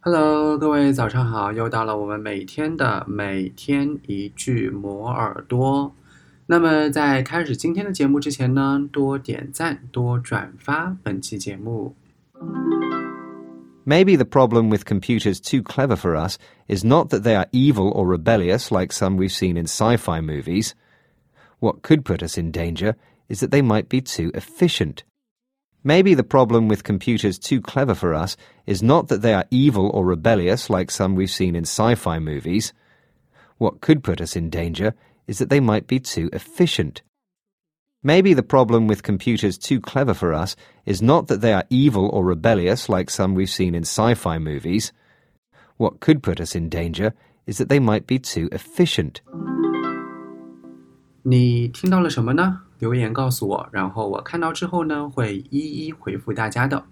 Hello，各位早上好！又到了我们每天的每天一句磨耳朵。那么在开始今天的节目之前呢，多点赞，多转发本期节目。Maybe the problem with computers too clever for us is not that they are evil or rebellious like some we've seen in sci fi movies. What could put us in danger is that they might be too efficient. Maybe the problem with computers too clever for us is not that they are evil or rebellious like some we've seen in sci fi movies. What could put us in danger is that they might be too efficient. Maybe the problem with computers too clever for us is not that they are evil or rebellious like some we've seen in sci fi movies. What could put us in danger is that they might be too efficient. 你听到了什么呢？ 留言告诉我，然后我看到之后呢，会一一回复大家的。